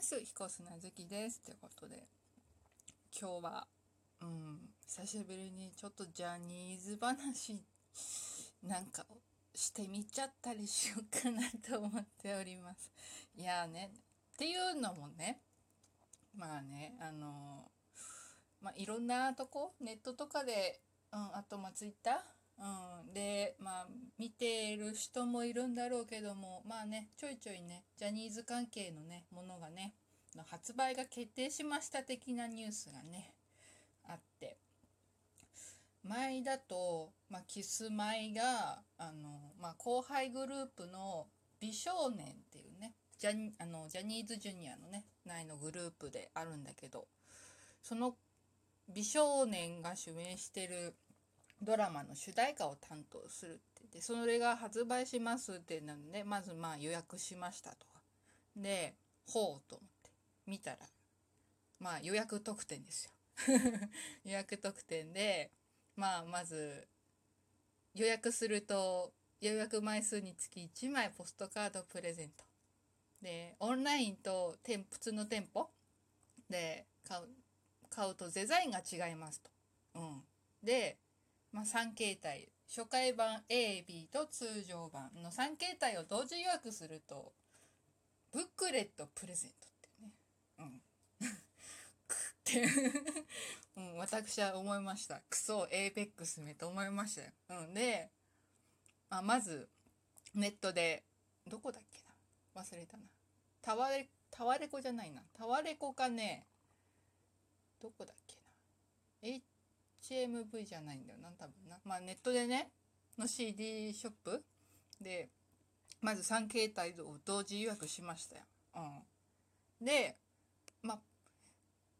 ます。彦砂月です。ということで、今日は、うん、久しぶりにちょっとジャニーズ話なんかしてみちゃったりしようかなと思っております。いやね、っていうのもね、まあね、あのまあ、いろんなとこ、ネットとかで、うん、あとまあツイッターうん、でまあ見てる人もいるんだろうけどもまあねちょいちょいねジャニーズ関係のねものがねの発売が決定しました的なニュースがねあって。前だと、まあ、キスマイがあの、まあ、後輩グループの美少年っていうねジャニあのジャニーズジュニアのね内のグループであるんだけどその美少年が主演してるドラマの主題歌を担当するって。でそれが発売しますってなのでまずまあ予約しましたと。でほうと思って見たらまあ予約特典ですよ。予約特典でまあまず予約すると予約枚数につき1枚ポストカードプレゼント。でオンラインと店普通の店舗で買う買うとデザインが違いますと。うん、でまあ、3形態。初回版 AB と通常版の3形態を同時予約するとブックレットプレゼントってね。うん。ってう。ん、私は思いました。クソエーペックスめと思いましたよ、うん、で、まあ、まずネットでどこだっけな？忘れたな。タワレタワレコじゃないな。タワレコかね。どこだっけな？HMV じゃないんだよな多分な。まあネットでねの CD ショップでまず3形態を同時予約しましたよ、うん、でまあ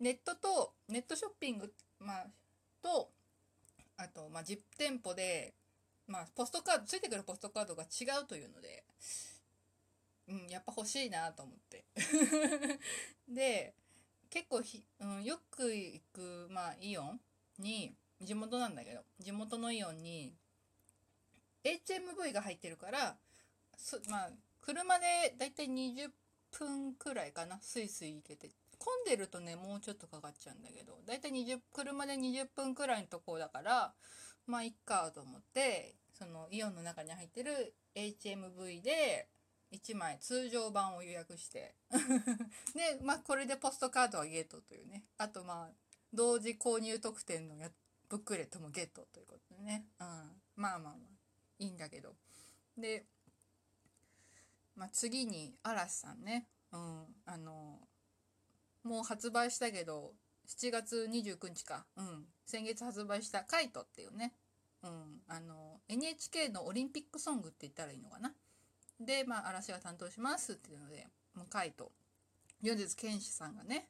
ネットとネットショッピング、まあ、とあと、まあ、実店舗で、まあ、ポストカードついてくるポストカードが違うというのでうん、やっぱ欲しいなと思って。で結構ひ、うん、よく行く、まあ、イオンに地元なんだけど地元のイオンに HMV が入ってるからまあ車でだいたい20分くらいかなスイスイ行けて。混んでるとねもうちょっとかかっちゃうんだけどだいたい20車で20分くらいのとこだからまあいっかと思ってそのイオンの中に入ってる HMV で1枚通常版を予約して。でまあこれでポストカードはゲットというね。あとまあ同時購入特典のやブックレットもゲットということでね、うん、まあまあまあ。いいんだけど。で、まあ、次に嵐さんね、うん、あのもう発売したけど7月29日か、うん、先月発売した「カイト」っていうね、うん、あの NHK のオリンピックソングって言ったらいいのかな。でまあ嵐が担当しますっていうので「もうカイト」米津玄師さんがね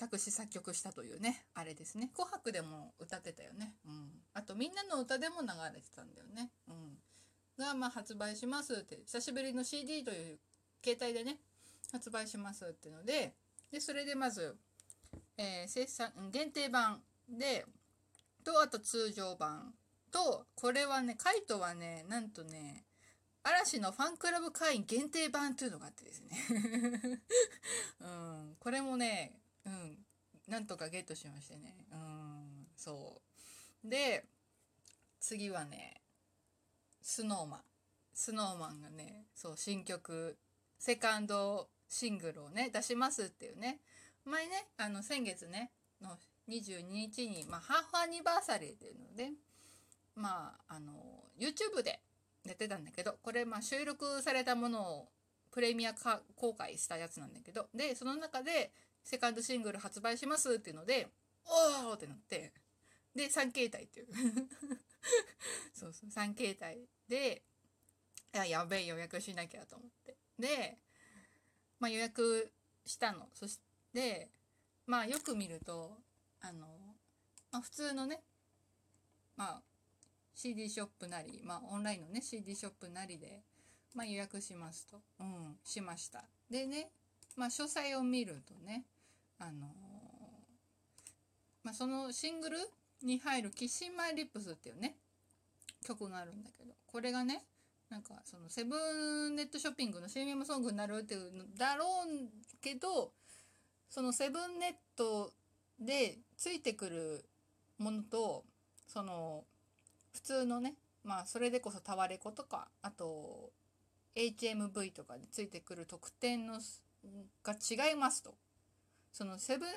作詞作曲したというねあれですね「紅白」でも歌ってたよね、うん、あと「みんなの歌」でも流れてたんだよね、うん、が、まあ、発売しますって久しぶりの CD という携帯でね発売しますっていうのででそれでまず、えー、生産限定版でとあと通常版。とこれはねカイトはねなんとね嵐のファンクラブ会員限定版というのがあってですね。うん、これもねうん。なんとかゲットしましてね。うん。そう。で次はねスノーマンスノーマンがねそう新曲。セカンドシングルをね出しますっていうね。前ねあの先月ねの22日に、まあ、ハーフアニバーサリーっていうのでまああの YouTube でやってたんだけどこれまあ収録されたものをプレミア公開したやつなんだけどでその中でセカンドシングル発売しますっていうので、おーってなって、で、3形態っていう そうそう、3形態で、いや、やべえ予約しなきゃと思って。で、まあ予約したの。そして、まあよく見ると、あの、まあ普通のね、まあ CD ショップなり、まあオンラインのね、CD ショップなりで、まあ予約しますと。うん、しました。でね、まあ、詳細を見るとね、あのー、まあ、そのシングルに入る「キッシンマイリップス」っていうね曲があるんだけどこれがねなんかそのセブンネットショッピングの CM ソングになるっていうのだろうけどそのセブンネットでついてくるものとその普通のねまあそれでこそタワレコとかあと HMV とかでついてくる特典のが違いますと。そのセブン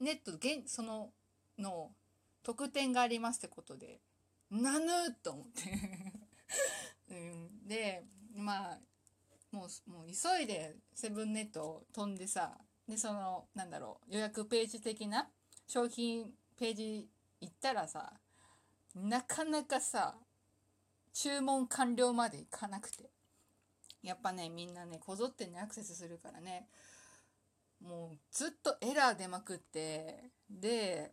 ネット現そのの特典がありますってことでなぬと思って。うん、でまあもうもう急いでセブンネット飛んでさでそのなんだろう予約ページ的な商品ページ行ったらさなかなかさ注文完了までいかなくて。やっぱねみんなねこぞってねアクセスするからね。もうずっとエラー出まくってで、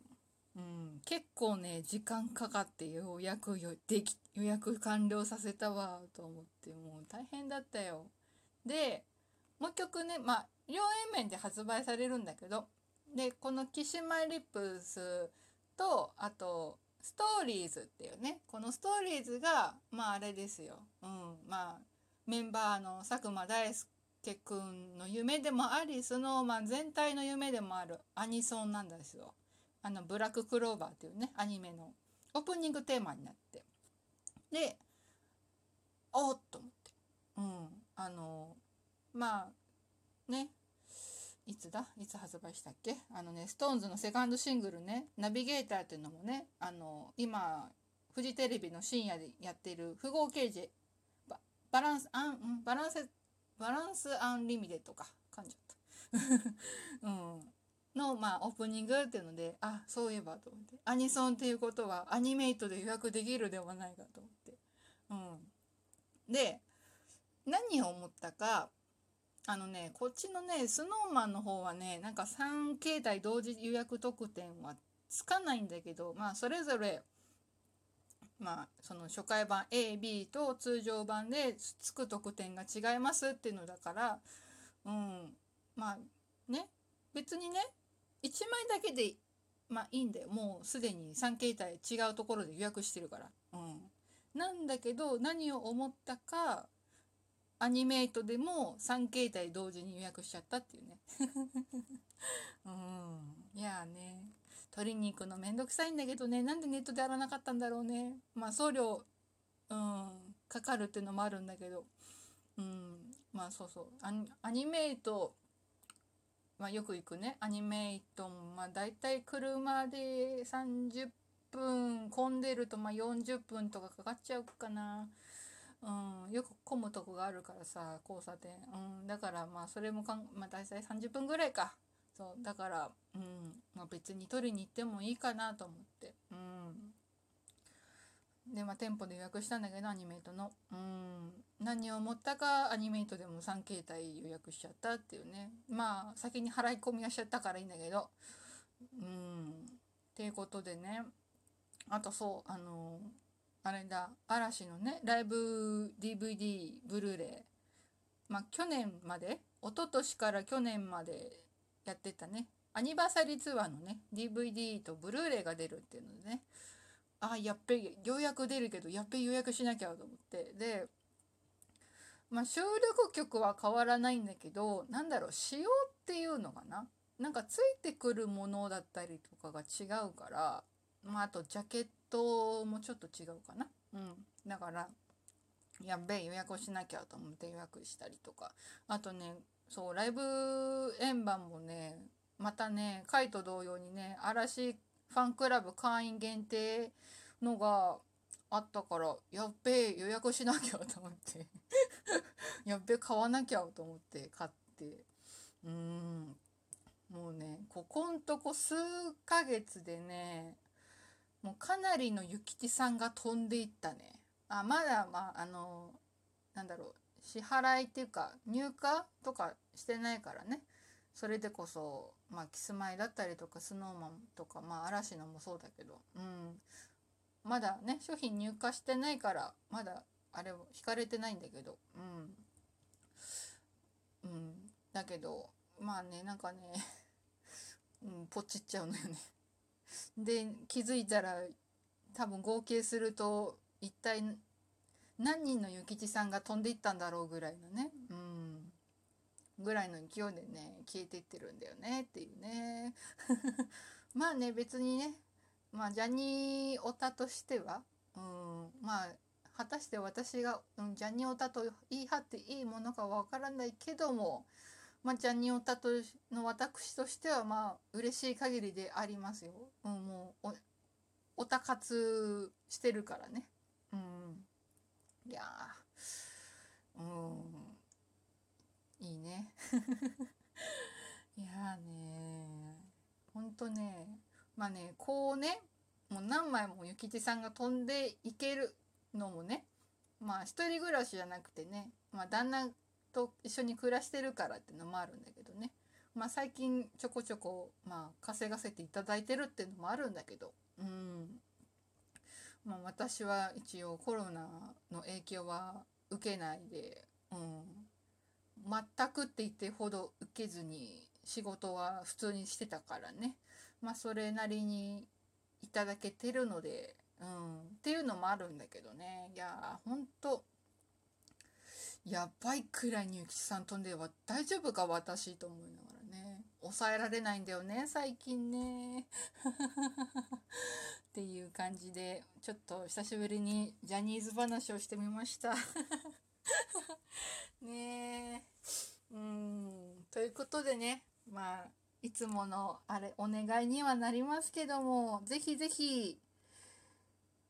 うん、結構ね時間かかってようやくよでき予約完了させたわと思ってもう大変だったよ。でもう曲ねまあ両 A 面で発売されるんだけどでこの「キシマリップス」とあと「ストーリーズ」っていうねこのストーリーズがまああれですよ、うん、まあメンバーの佐久間大輔くんの夢でもありスノーマン全体の夢でもあるアニソンなんですよ。あのブラッククローバーっていうねアニメのオープニングテーマになって。でおっと思って。うんあのまあねいつだ？いつ発売したっけ？あのね SixTONES のセカンドシングルね「ナビゲーター」っていうのもねあの今フジテレビの深夜でやってる富豪刑事バランス、アン、うんバランス、バランスアンリミテッドか。噛んじゃった。うん。の、まあ、オープニングっていうので、あ、そういえばと思って。アニソンっていうことは、アニメイトで予約できるではないかと思って。うん。で、何を思ったか、あのね、こっちのね、スノーマンの方はね、なんか3形態同時予約特典はつかないんだけど、まあ、それぞれ、まあ、その初回版 AB と通常版でつく得点が違いますっていうのだから、うん、まあね別にね1枚だけでまあいいんだよもうすでに3形態違うところで予約してるから。うん、なんだけど何を思ったかアニメイトでも3形態同時に予約しちゃったっていうね。うん、いやね取りに行くのめんどくさいんだけどね。なんでネットでやらなかったんだろうね。まあ送料うんかかるっていうのもあるんだけど。うんまあそうそう。アニメイトまあよく行くね。アニメイトもまあ大体車で30分混んでるとまあ40分とかかかっちゃうかな。うん、よく混むとこがあるからさ交差点、うん、だからまあそれもかん、まあ、大体30分ぐらいか。そうだから、うんまあ、別に取りに行ってもいいかなと思って、うん、でまあ店舗で予約したんだけどアニメイトの、うん、何を思ったかアニメイトでも3形態予約しちゃったっていうね。まあ先に払い込みはしちゃったからいいんだけど。うん。っていうことでね。あとそうあのあれだ。嵐のねライブ DVD ブルーレイ。まあ去年まで？一昨年から去年までやってたね。アニバーサリーツアーのね DVD とブルーレイが出るっていうのでね。あやっべようやく出るけどやっべ予約しなきゃと思って。でまあ収録曲は変わらないんだけどなんだろう仕様っていうのかな？なんかついてくるものだったりとかが違うからまああとジャケットもちょっと違うかな？うん。だからやっべえ予約をしなきゃと思って予約したりとか。あとねそうライブ円盤もねまたねカイと同様にね嵐ファンクラブ会員限定のがあったからやっべえ予約しなきゃと思って。やっべえ買わなきゃと思って買って。うん。もうねここんとこ数ヶ月でねもうかなりの諭吉さんが飛んでいったね。あまだまああのなんだろう。支払いっていうか入荷とかしてないからね。それでこそまあキスマイだったりとかスノーマンとかまあ嵐のもそうだけど。うん。まだね商品入荷してないからまだあれを引かれてないんだけど。うん。うん。だけどまあねなんかね うん、ポチっちゃうのよね。で気づいたら多分合計すると一体何人の諭吉さんが飛んでいったんだろうぐらいのね。うん。ぐらいの勢いでね消えていってるんだよねっていうね。まあね別にねまあジャニーオタとしてはうん。まあ果たして私が、うん、ジャニーオタと言い張っていいものかわからないけども、まあ、ジャニオタとの私としてはまあ嬉しい限りでありますよ。うん、もうおた活してるからね。うん、いやうんいいね。いやねほんとねまあねこうねもう何枚も諭吉さんが飛んでいけるのもねまあ一人暮らしじゃなくてね、まあ、旦那と一緒に暮らしてるからってのもあるんだけどねまあ最近ちょこちょこまあ稼がせていただいてるっていうのもあるんだけどうんまあ私は一応コロナの影響は受けないでうん。全くって言ってほど受けずに仕事は普通にしてたからね。まあそれなりにいただけてるのでうん、っていうのもあるんだけどね。いやーほんとやばいくらいにゆきさん飛んでは大丈夫か私と思いながら。抑えられないんだよね最近ね。っていう感じでちょっと久しぶりにジャニーズ話をしてみました。ねえ。うん。ということでねまあいつものあれお願いにはなりますけどもぜひぜひ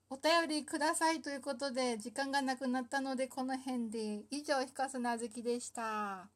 お便りくださいということで時間がなくなったのでこの辺で以上ひかすなずきでした。